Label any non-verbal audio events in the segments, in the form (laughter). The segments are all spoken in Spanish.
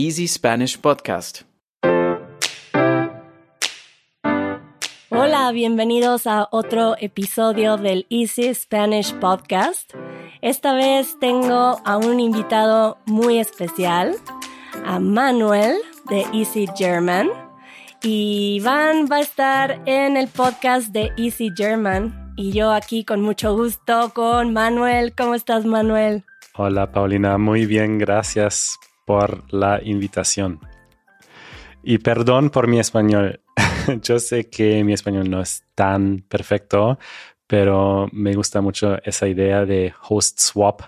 Easy Spanish Podcast. Hola, bienvenidos a otro episodio del Easy Spanish Podcast. Esta vez tengo a un invitado muy especial, a Manuel de Easy German. Y Iván va a estar en el podcast de Easy German. Y yo aquí con mucho gusto con Manuel. ¿Cómo estás, Manuel? Hola, Paulina. Muy bien, gracias por la invitación. Y perdón por mi español. (laughs) Yo sé que mi español no es tan perfecto, pero me gusta mucho esa idea de host swap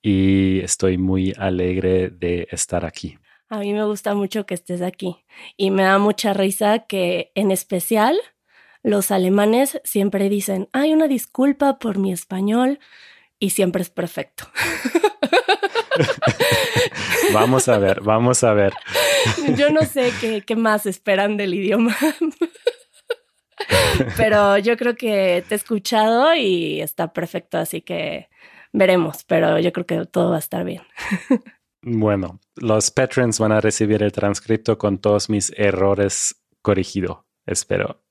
y estoy muy alegre de estar aquí. A mí me gusta mucho que estés aquí y me da mucha risa que en especial los alemanes siempre dicen, hay una disculpa por mi español y siempre es perfecto. (laughs) (laughs) vamos a ver, vamos a ver. (laughs) Yo no sé qué, qué más esperan del idioma. (laughs) pero yo creo que te he escuchado y está perfecto, así que veremos, pero yo creo que todo va a estar bien. (laughs) Bueno, los patrons van a recibir el transcripto con todos mis errores corregido, espero.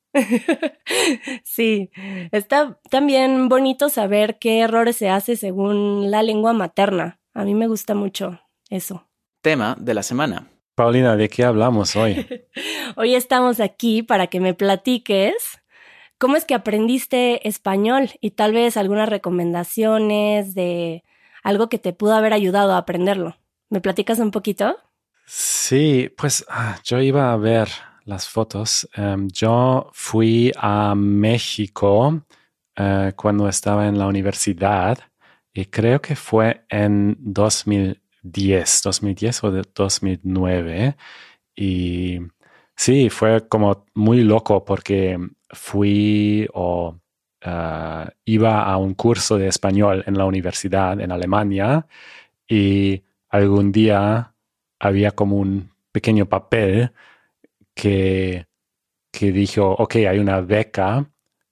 sí, está también bonito saber qué errores se hace según la lengua materna. A mí me gusta mucho eso. Tema de la semana. Paulina, ¿de qué hablamos hoy? (laughs) hoy estamos aquí para que me platiques cómo es que aprendiste español y tal vez algunas recomendaciones de algo que te pudo haber ayudado a aprenderlo. ¿Me platicas un poquito? Sí, pues ah, yo iba a ver las fotos. Em, yo fui a México eh, cuando estaba en la universidad y creo que fue en 2010, 2010 o 2009. Y sí, fue como muy loco porque fui o eh, iba a un curso de español en la universidad en Alemania y algún día había como un pequeño papel que, que dijo, ok, hay una beca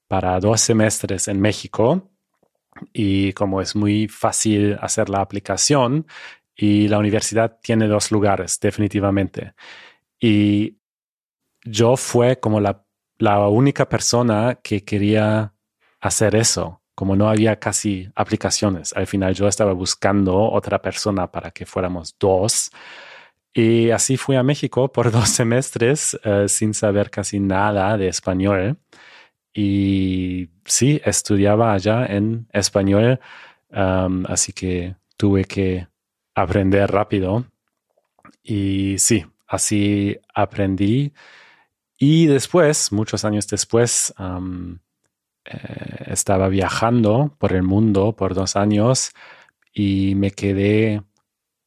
para dos semestres en México y como es muy fácil hacer la aplicación y la universidad tiene dos lugares definitivamente. Y yo fue como la, la única persona que quería hacer eso como no había casi aplicaciones. Al final yo estaba buscando otra persona para que fuéramos dos. Y así fui a México por (laughs) dos semestres eh, sin saber casi nada de español. Y sí, estudiaba allá en español, así que tuve que aprender rápido. Y sí, así aprendí. Y después, muchos años después, eh, estaba viajando por el mundo por dos años y me quedé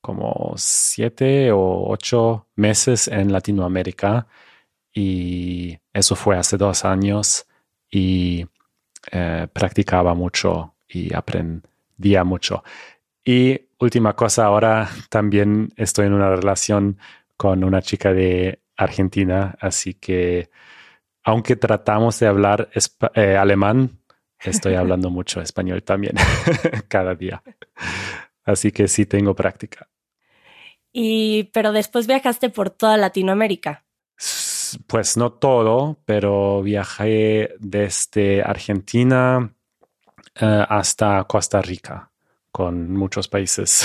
como siete o ocho meses en Latinoamérica y eso fue hace dos años y eh, practicaba mucho y aprendía mucho. Y última cosa, ahora también estoy en una relación con una chica de Argentina, así que aunque tratamos de hablar eh, alemán, estoy (laughs) hablando mucho español también (laughs) cada día. Así que sí tengo práctica. Y pero después viajaste por toda Latinoamérica. Pues no todo, pero viajé desde Argentina eh, hasta Costa Rica, con muchos países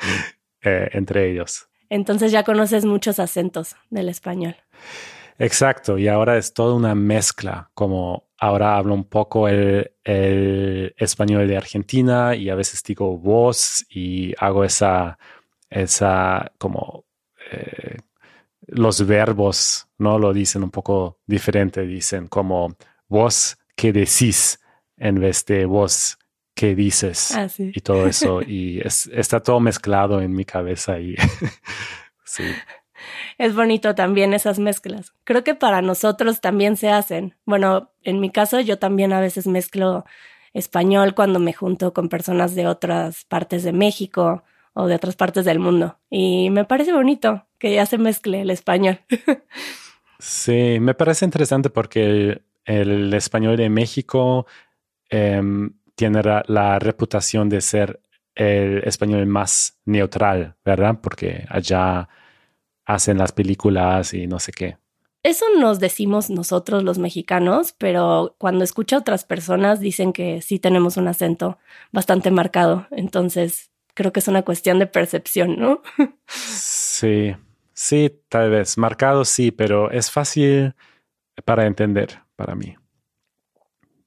(laughs) eh, entre ellos. Entonces ya conoces muchos acentos del español. Exacto, y ahora es toda una mezcla, como ahora hablo un poco el, español de Argentina y a veces digo vos y hago esa, esa como eh, los verbos, ¿no? Lo dicen un poco diferente, dicen como vos que decís en vez de vos que dices ah, y todo eso, (laughs) y está todo mezclado en mi cabeza y (laughs) sí es bonito también esas mezclas. Creo que para nosotros también se hacen. Bueno, en mi caso yo también a veces mezclo español cuando me junto con personas de otras partes de México o de otras partes del mundo. Y me parece bonito que ya se mezcle el español. (laughs) sí, me parece interesante porque el, español de México em, tiene la reputación de ser el español más neutral, ¿verdad? Porque allá hacen las películas y no sé qué. Eso nos decimos nosotros los mexicanos, pero cuando escucho a otras personas dicen que sí tenemos un acento bastante marcado. Entonces, creo que es una cuestión de percepción, ¿no? Sí, sí, tal vez. Marcado sí, pero es fácil para entender para mí.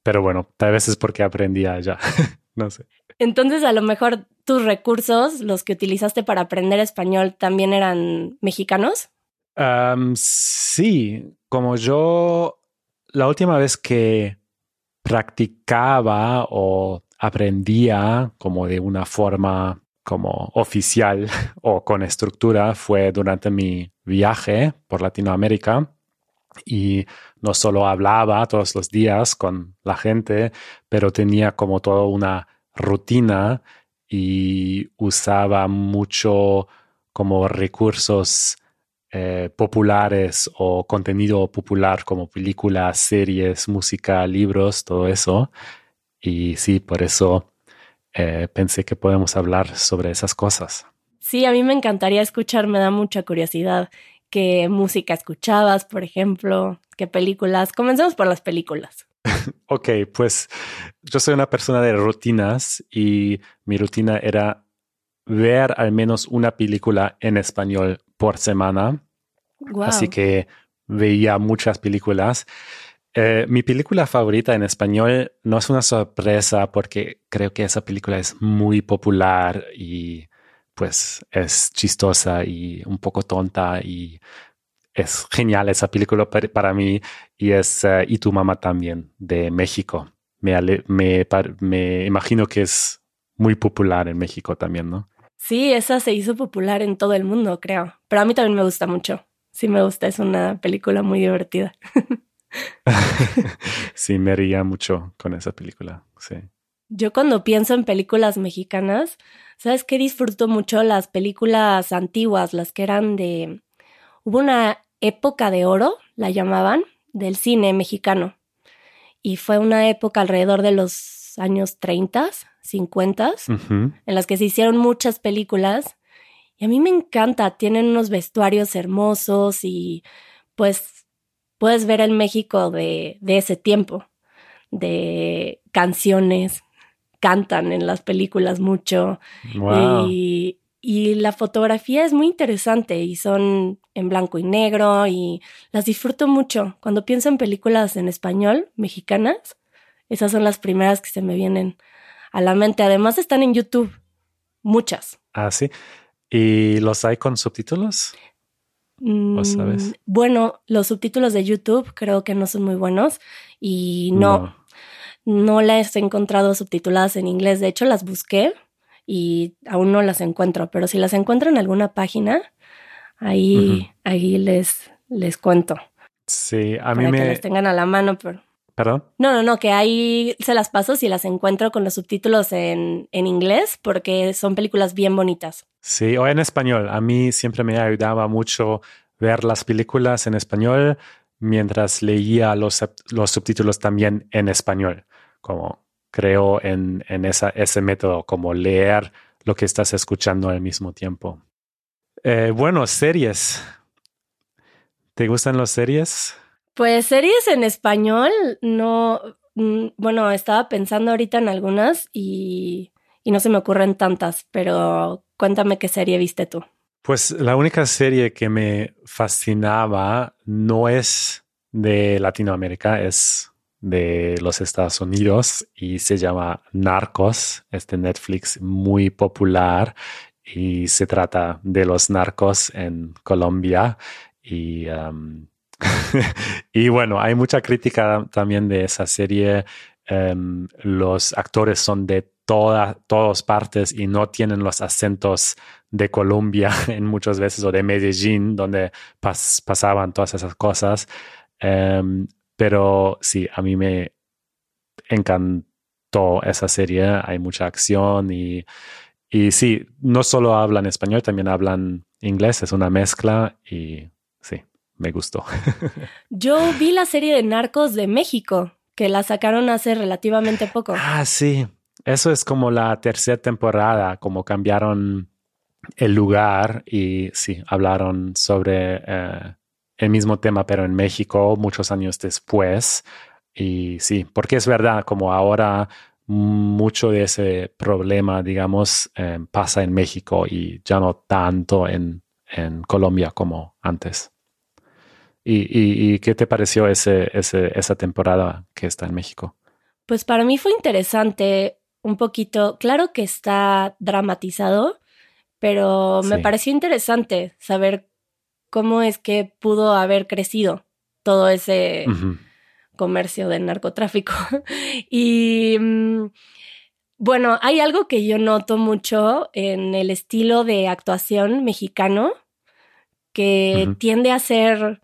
Pero bueno, tal vez es porque aprendí allá. (laughs) no sé. Entonces, a lo mejor tus recursos, los que utilizaste para aprender español, también eran mexicanos. sí, como yo la última vez que practicaba o aprendía como de una forma como oficial (laughs) o con estructura fue durante mi viaje por Latinoamérica y no solo hablaba todos los días con la gente, pero tenía como toda una rutina y usaba mucho como recursos eh, populares o contenido popular como películas, series, música, libros, todo eso. Y sí, por eso eh, pensé que podemos hablar sobre esas cosas. Sí, a mí me encantaría escuchar, me da mucha curiosidad qué música escuchabas, por ejemplo, qué películas. Comencemos por las películas. (laughs) ok, pues yo soy una persona de rutinas y mi rutina era ver al menos una película en español por semana. Así que veía muchas películas. Eh, mi película favorita en español no es una sorpresa porque creo que esa película es muy popular y pues es chistosa y un poco tonta y es genial esa película para mí y es eh, Y tu mamá también de México. Me, me, me imagino que es muy popular en México también, ¿no? Sí, esa se hizo popular en todo el mundo, creo. Pero a mí también me gusta mucho. Sí, me gusta. Es una película muy divertida. (laughs) sí, me ría mucho con esa película. Sí. Yo cuando pienso en películas mexicanas, ¿sabes qué? Disfruto mucho las películas antiguas, las que eran de... Hubo una época de oro, la llamaban, del cine mexicano. Y fue una época alrededor de los años 30, 50, en las que se hicieron muchas películas. Y a mí me encanta, tienen unos vestuarios hermosos y pues puedes ver el México de, de ese tiempo, de canciones, cantan en las películas mucho. Y, la fotografía es muy interesante y son en blanco y negro y las disfruto mucho. Cuando pienso en películas en español, mexicanas, esas son las primeras que se me vienen a la mente. Además están en YouTube, muchas. Ah, sí. ¿Y los hay con subtítulos? Mm, sabes? Bueno, los subtítulos de YouTube creo que no son muy buenos y no no las he encontrado subtituladas en inglés. De hecho, las busqué y aún no las encuentro. Pero si las encuentro en alguna página, ahí, ahí les, les cuento. Sí, a mí me. Que las tengan a la mano, pero. ¿Perdón? No, no, no, que ahí se las paso si las encuentro con los subtítulos en, en inglés, porque son películas bien bonitas. Sí, o en español. A mí siempre me ayudaba mucho ver las películas en español mientras leía los, los subtítulos también en español como creo en, en esa, ese método, como leer lo que estás escuchando al mismo tiempo. Eh, bueno, series. ¿Te gustan las series? Pues series en español, no, mm, bueno, estaba pensando ahorita en algunas y, y no se me ocurren tantas, pero cuéntame qué serie viste tú. Pues la única serie que me fascinaba no es de Latinoamérica, es de los Estados Unidos y se llama Narcos, este Netflix muy popular y se trata de los narcos en Colombia y, um, (laughs) y bueno, hay mucha crítica también de esa serie. Um, los actores son de toda, todas partes y no tienen los acentos de Colombia (laughs) en muchas veces o de Medellín, donde pasaban todas esas cosas. Um, pero sí, a mí me encantó esa serie. Hay mucha acción y, y sí, no solo hablan español, también hablan inglés. Es una mezcla y sí, me gustó. (laughs) Yo vi la serie de Narcos de México, que la sacaron hace relativamente poco. Ah, sí. Eso es como la tercera temporada, como cambiaron el lugar y sí, hablaron sobre eh, el mismo tema, pero en México muchos años después. Y sí, porque es verdad, como ahora mucho de ese problema, digamos, eh, pasa en México y ya no tanto en, en Colombia como antes. ¿Y, y, qué te pareció ese, ese, esa temporada que está en México? Pues para mí fue interesante un poquito, claro que está dramatizado, pero me pareció interesante saber cómo es que pudo haber crecido todo ese comercio del narcotráfico. (laughs) y mm, bueno, hay algo que yo noto mucho en el estilo de actuación mexicano que tiende a ser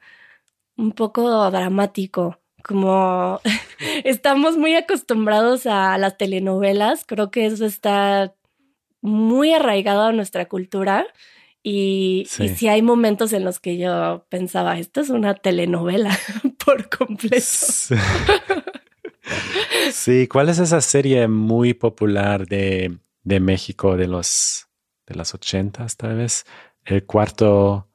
un poco dramático. Como (laughs) estamos muy acostumbrados a las telenovelas, creo que eso está muy arraigado a nuestra cultura. Y, sí. hay momentos en los que yo pensaba, esto es una telenovela (laughs) por completo. Sí. ¿cuál es esa serie muy popular de, de México de los de las ochentas, tal vez? El cuarto,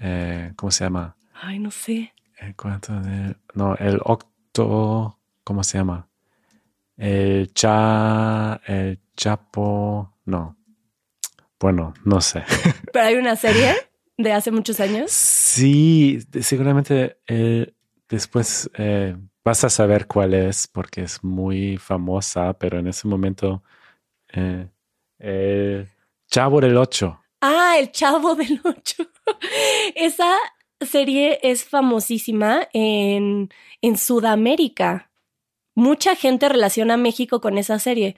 eh, ¿cómo se llama? Ay, no sé. El cuarto de, no, el octo, ¿cómo se llama? El cha, el chapo, no. Bueno, no sé. (laughs) ¿Pero hay una serie de hace muchos años? Sí, seguramente eh, después eh, vas a saber cuál es porque es muy famosa, pero en ese momento... Eh, el Chavo del Ocho. Ah, el Chavo del Ocho. (laughs) Esa serie es famosísima en, en Sudamérica. Mucha gente relaciona México con esa serie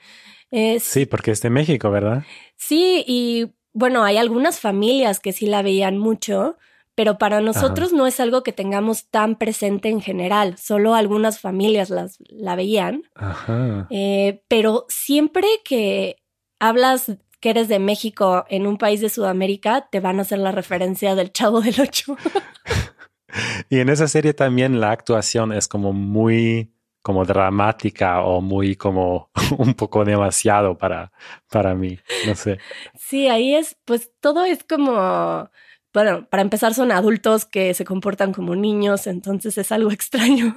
sí, porque es de México, ¿verdad? Sí, y bueno, hay algunas familias que sí la veían mucho, pero para nosotros no es algo que tengamos tan presente en general, solo algunas familias las, la veían. Ajá. Eh, pero siempre que hablas que eres de México en un país de Sudamérica, te van a hacer la referencia del Chavo del Ocho. (laughs) y en esa serie también la actuación es como muy como dramática o muy como (laughs) un poco demasiado para, para mí, no sé. Sí, ahí es, pues todo es como, bueno, para empezar son adultos que se comportan como niños, entonces es algo (laughs) extraño.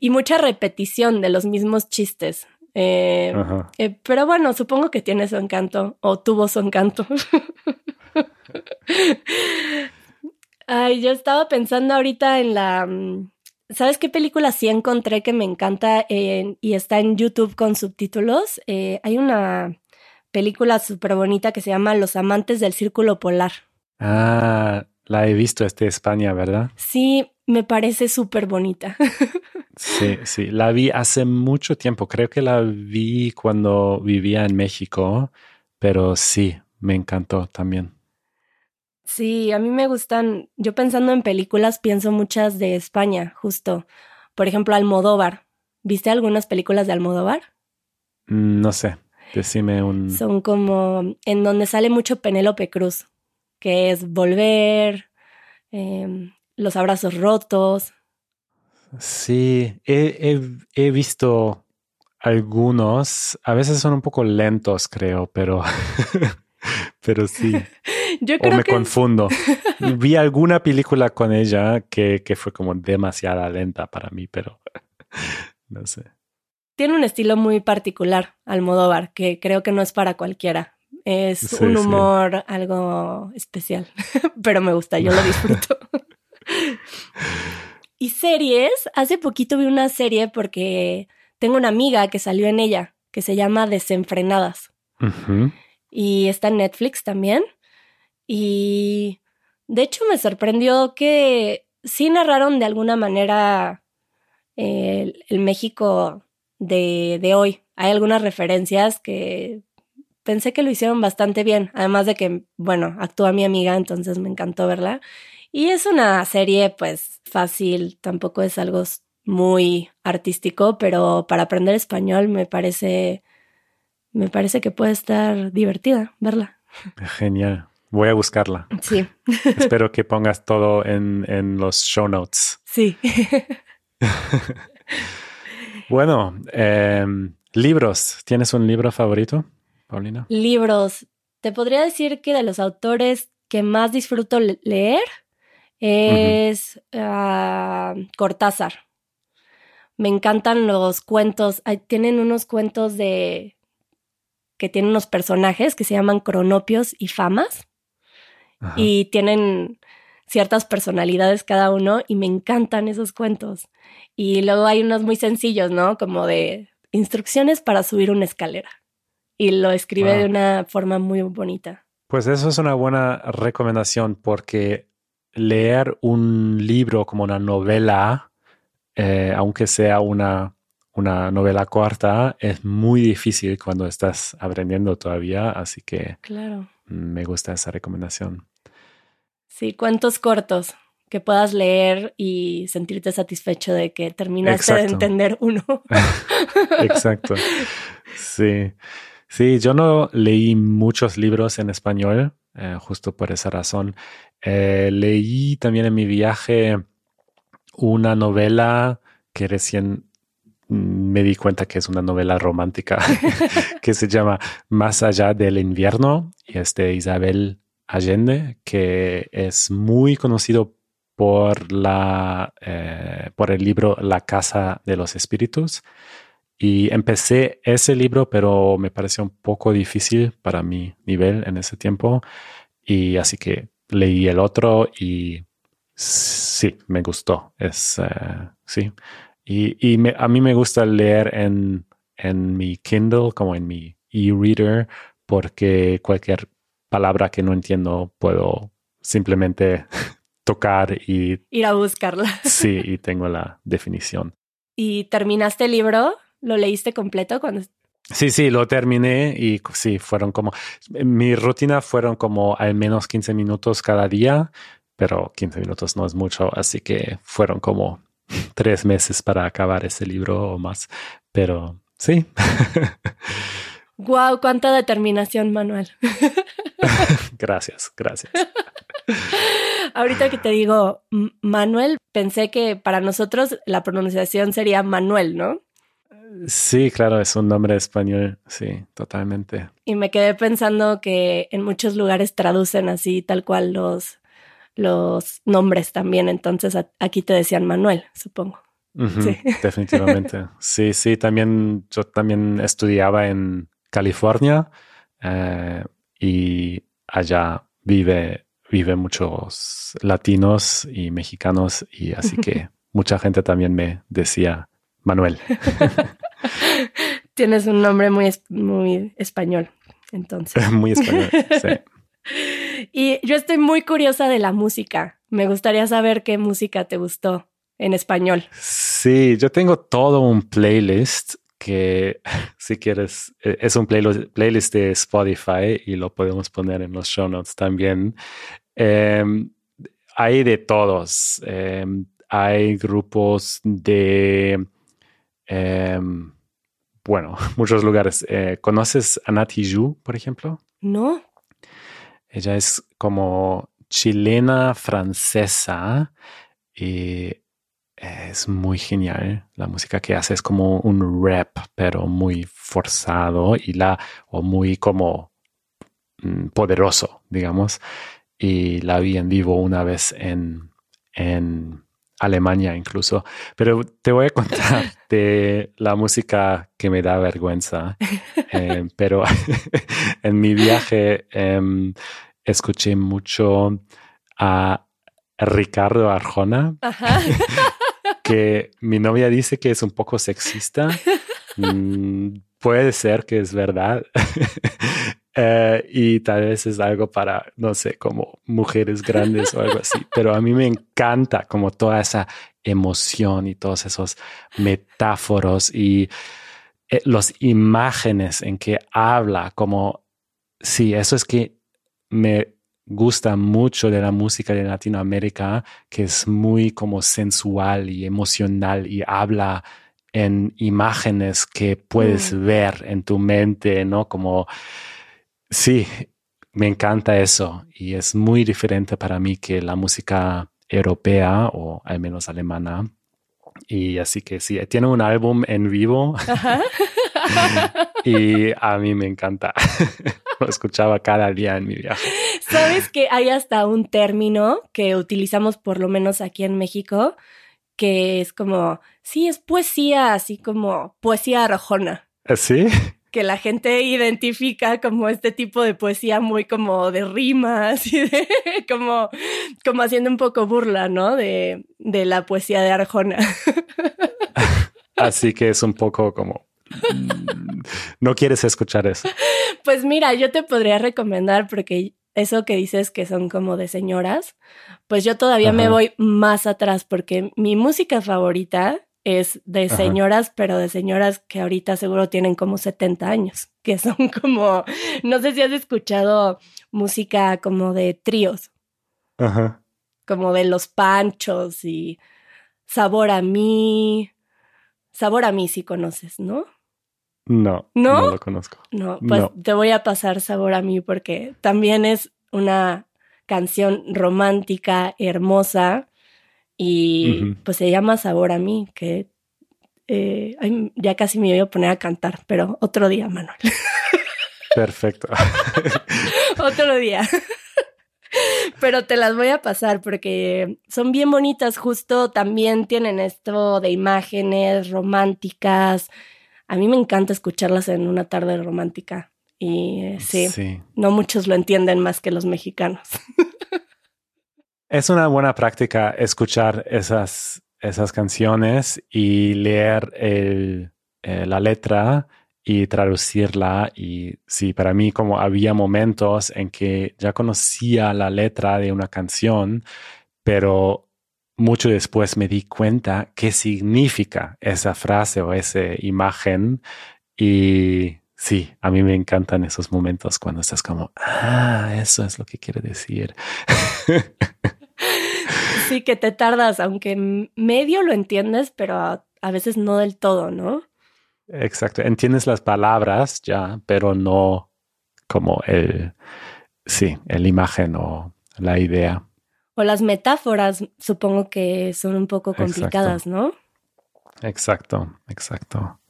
Y mucha repetición de los mismos chistes. Eh, eh, pero bueno, supongo que tiene su encanto o tuvo su encanto. (laughs) Ay, yo estaba pensando ahorita en la mm, ¿Sabes qué película sí encontré que me encanta y está en YouTube con subtítulos? Eh, hay una película súper bonita que se llama Los amantes del círculo polar. Ah, la he visto, es de España, ¿verdad? Sí, me parece súper bonita. (laughs) sí, sí, la vi hace mucho tiempo. Creo que la vi cuando vivía en México, pero sí, me encantó también. Sí, a mí me gustan, yo pensando en películas pienso muchas de España, justo. Por ejemplo, Almodóvar. ¿Viste algunas películas de Almodóvar? Mm, no sé, decime un... Son como en donde sale mucho Penélope Cruz, que es Volver, em, Los Abrazos Rotos. Sí, he, he visto algunos, a veces son un poco lentos, creo, pero, (laughs) pero sí. (laughs) Yo creo o me confundo. Vi alguna película con ella que, que fue como demasiada lenta para mí, pero no sé. Tiene un estilo muy particular, Almodóvar, que creo que no es para cualquiera. Es un humor algo especial, (laughs) pero me gusta, yo lo (laughs) disfruto. y series, hace poquito vi una serie porque tengo una amiga que salió en ella, que se llama Desenfrenadas. Y está en Netflix también. Y de hecho me sorprendió que sí narraron de alguna manera el, México de, de, hoy. Hay algunas referencias que pensé que lo hicieron bastante bien, además de que, bueno, actúa mi amiga, entonces me encantó verla. Y es una serie pues fácil, tampoco es algo muy artístico, pero para aprender español me parece me parece que puede estar divertida verla. Genial. Voy a buscarla. Sí. (laughs) Espero que pongas todo en, en los show notes. Sí. (laughs) bueno, em, libros. ¿Tienes un libro favorito, Paulina? Libros. te podría decir que de los autores que más disfruto leer es uh, Cortázar. Me encantan los cuentos. tienen unos cuentos de que tienen unos personajes que se llaman cronopios y famas. Y tienen ciertas personalidades cada uno y me encantan esos cuentos. Y luego hay unos muy sencillos, ¿no? Como de instrucciones para subir una escalera. Y lo escribe de una forma muy bonita. Pues eso es una buena recomendación porque leer un libro como una novela, eh, aunque sea una, una novela corta, es muy difícil cuando estás aprendiendo todavía, así que claro. me gusta esa recomendación. Sí, cuentos cortos que puedas leer y sentirte satisfecho de que terminaste de entender uno. (laughs) Exacto. Sí. Sí, yo no leí muchos libros en español, eh, justo por esa razón. Eh, leí también en mi viaje una novela que recién me di cuenta que es una novela romántica (laughs) que se llama Más allá del invierno y es de Isabel Allende, que es muy conocido por, la, eh, por el libro La Casa de los Espíritus. Y empecé ese libro, pero me pareció un poco difícil para mi nivel en ese tiempo. Y así que leí el otro y sí, me gustó. Es, eh, sí. Y, y a mí me gusta leer en, en mi Kindle, como en mi e-reader, porque cualquier palabra que no entiendo puedo simplemente (laughs) tocar y... Ir a buscarla. Sí, (laughs) y tengo la definición. ¿Y terminaste el libro? ¿Lo leíste completo cuando Sí, sí, lo terminé y sí, fueron como, mi rutina fueron como al menos 15 minutos cada día, pero 15 minutos no es mucho, así que fueron como (laughs) tres meses para acabar ese libro o más, pero sí. Wow, cuánta determinación, Manuel. (laughs) gracias, gracias. (laughs) Ahorita que te digo Manuel, pensé que para nosotros la pronunciación sería Manuel, ¿no? Sí, claro, es un nombre español, sí, totalmente. Y me quedé pensando que en muchos lugares traducen así, tal cual los, los nombres también, entonces aquí te decían Manuel, supongo. sí. Definitivamente. (laughs) Sí, sí, también yo también estudiaba en California eh, y allá vive, vive muchos latinos y mexicanos y así que (laughs) mucha gente también me decía Manuel. (laughs) Tienes un nombre muy, muy español, entonces. (laughs) muy español, sí. Y yo estoy muy curiosa de la música. Me gustaría saber qué música te gustó en español. Sí, yo tengo todo un playlist que (laughs) si quieres, e, es un playlist de Spotify y lo podemos poner en los show notes también. Em, hay de todos. Em, hay grupos de Em, bueno, (laughs) muchos lugares. Eh, ¿Conoces a Nati Yu, por ejemplo? No. Ella es como chilena francesa y es muy genial. La música que hace es como un rap, pero muy forzado y la, o muy como mm, poderoso, digamos. Y la vi en vivo una vez en, en Alemania incluso. Pero te voy a (laughs) contar de la música que me da vergüenza. Eh, (laughs) pero (laughs) en mi viaje em, escuché mucho a Ricardo Arjona, que mi novia dice que es un poco sexista. Mm, puede ser que es verdad. (laughs) Eh, y tal vez es algo para, no sé, como mujeres grandes o algo así, pero a mí me encanta como toda esa emoción y todos esos metáforos y eh, las imágenes en que habla, como, sí, eso es que me gusta mucho de la música de Latinoamérica, que es muy como sensual y emocional y habla en imágenes que puedes mm. ver en tu mente, ¿no? Como Sí, me encanta eso y es muy diferente para mí que la música europea o al menos alemana. Y así que sí, tiene un álbum en vivo (laughs) (laughs) y a mí me encanta. (laughs) Lo escuchaba cada día en mi viaje. ¿Sabes que hay hasta un término que utilizamos por lo menos aquí en México que es como, sí, es poesía, así como poesía arrojona. ¿Sí? que la gente identifica como este tipo de poesía muy como de rimas (laughs) y de como, como haciendo un poco burla, ¿no? De, de la poesía de Arjona. Así que es un poco como no quieres escuchar eso. Pues mira, yo te podría recomendar porque eso que dices que son como de señoras, pues yo todavía me voy más atrás porque mi música favorita es de señoras, pero de señoras que ahorita seguro tienen como 70 años, que son (laughs) como, no sé si has escuchado música como de tríos, Ajá. como de los panchos y sabor a mí, sabor a mí si conoces, ¿no? No, no, lo conozco. No, pues te voy a pasar sabor a mí porque también es una canción romántica, hermosa, y pues se llama Sabor a mí, que eh, ya casi me voy a poner a cantar, pero otro día, Manuel. (laughs) Perfecto. (laughs) otro día. (laughs) pero te las voy a pasar porque son bien bonitas, justo también tienen esto de imágenes románticas. A mí me encanta escucharlas en una tarde romántica y eh, sí, no muchos lo entienden más que los mexicanos. (laughs) Es una buena práctica escuchar esas, esas canciones y leer el, eh, la letra y traducirla. Y sí, para mí como había momentos en que ya conocía la letra de una canción, pero mucho después me di cuenta qué significa esa frase o esa imagen. Y sí, a mí me encantan esos momentos cuando estás como, ah, eso es lo que quiere decir. (laughs) Sí, que te tardas, aunque medio lo entiendes, pero a, veces no del todo, ¿no? Exacto, entiendes las palabras ya, pero no como el, sí, el imagen o la idea. O las metáforas, supongo que son un poco complicadas, ¿no? Exacto, exacto.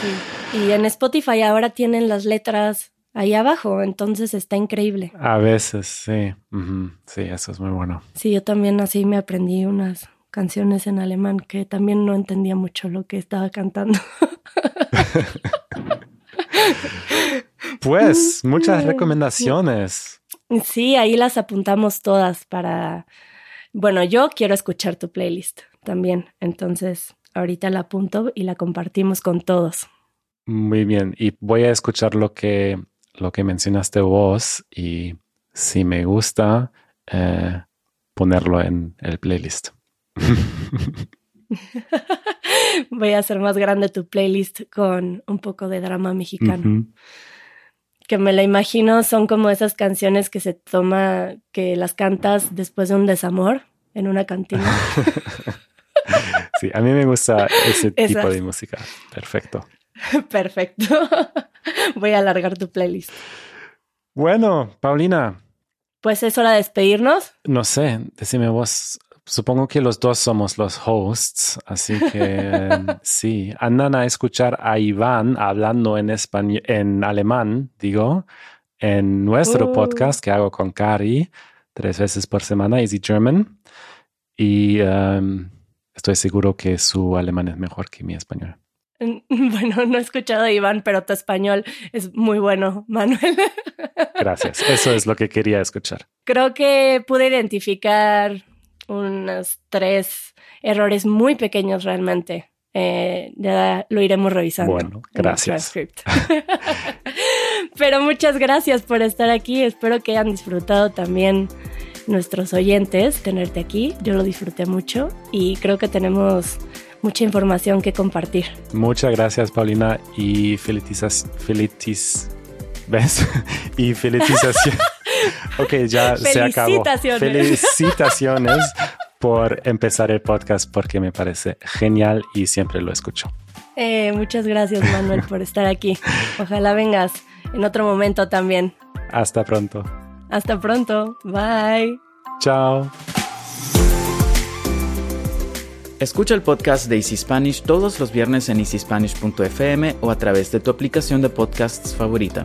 Sí. Y en Spotify ahora tienen las letras ahí abajo, entonces está increíble. A veces, sí. Sí, eso es muy bueno. Sí, yo también así me aprendí unas canciones en alemán que también no entendía mucho lo que estaba cantando. (laughs) pues, muchas (laughs) recomendaciones. Sí, ahí las apuntamos todas para... Bueno, yo quiero escuchar tu playlist también, entonces ahorita la apunto y la compartimos con todos. Muy bien, y voy a escuchar lo que lo que mencionaste vos y si me gusta, eh, ponerlo en el playlist. (laughs) Voy a hacer más grande tu playlist con un poco de drama mexicano. Que me la imagino, son como esas canciones que se toma, que las cantas después de un desamor en una cantina. (laughs) sí, a mí me gusta ese (laughs) tipo de música. Perfecto. (laughs) Perfecto. Voy a alargar tu playlist. Bueno, Paulina. Pues es hora de despedirnos. No sé, decime vos. Supongo que los dos somos los hosts, así que (laughs) sí. Andan a escuchar a Iván hablando en español, en alemán, digo, en nuestro uh. podcast que hago con Cari tres veces por semana, Easy German. Y um, estoy seguro que su alemán es mejor que mi español. (laughs) Bueno, no he escuchado a Iván, pero tu español es muy bueno, Manuel. Gracias. Eso es lo que quería escuchar. Creo que pude identificar unos tres errores muy pequeños realmente. Eh, ya lo iremos revisando. Bueno, gracias. (laughs) pero muchas gracias por estar aquí. Espero que hayan disfrutado también nuestros oyentes tenerte aquí. Yo lo disfruté mucho y creo que tenemos mucha información que compartir. Muchas gracias, Paulina, y felicitizas, felitis, ¿ves? (laughs) y felicitación. (laughs) ok, ya se acabó. Felicitaciones por empezar el podcast porque me parece genial y siempre lo escucho. Eh, muchas gracias, Manuel, por estar aquí. Ojalá vengas en otro momento también. Hasta pronto. Hasta pronto. Bye. Chao. Escucha el podcast de Easy Spanish todos los viernes en easyspanish.fm o a través de tu aplicación de podcasts favorita.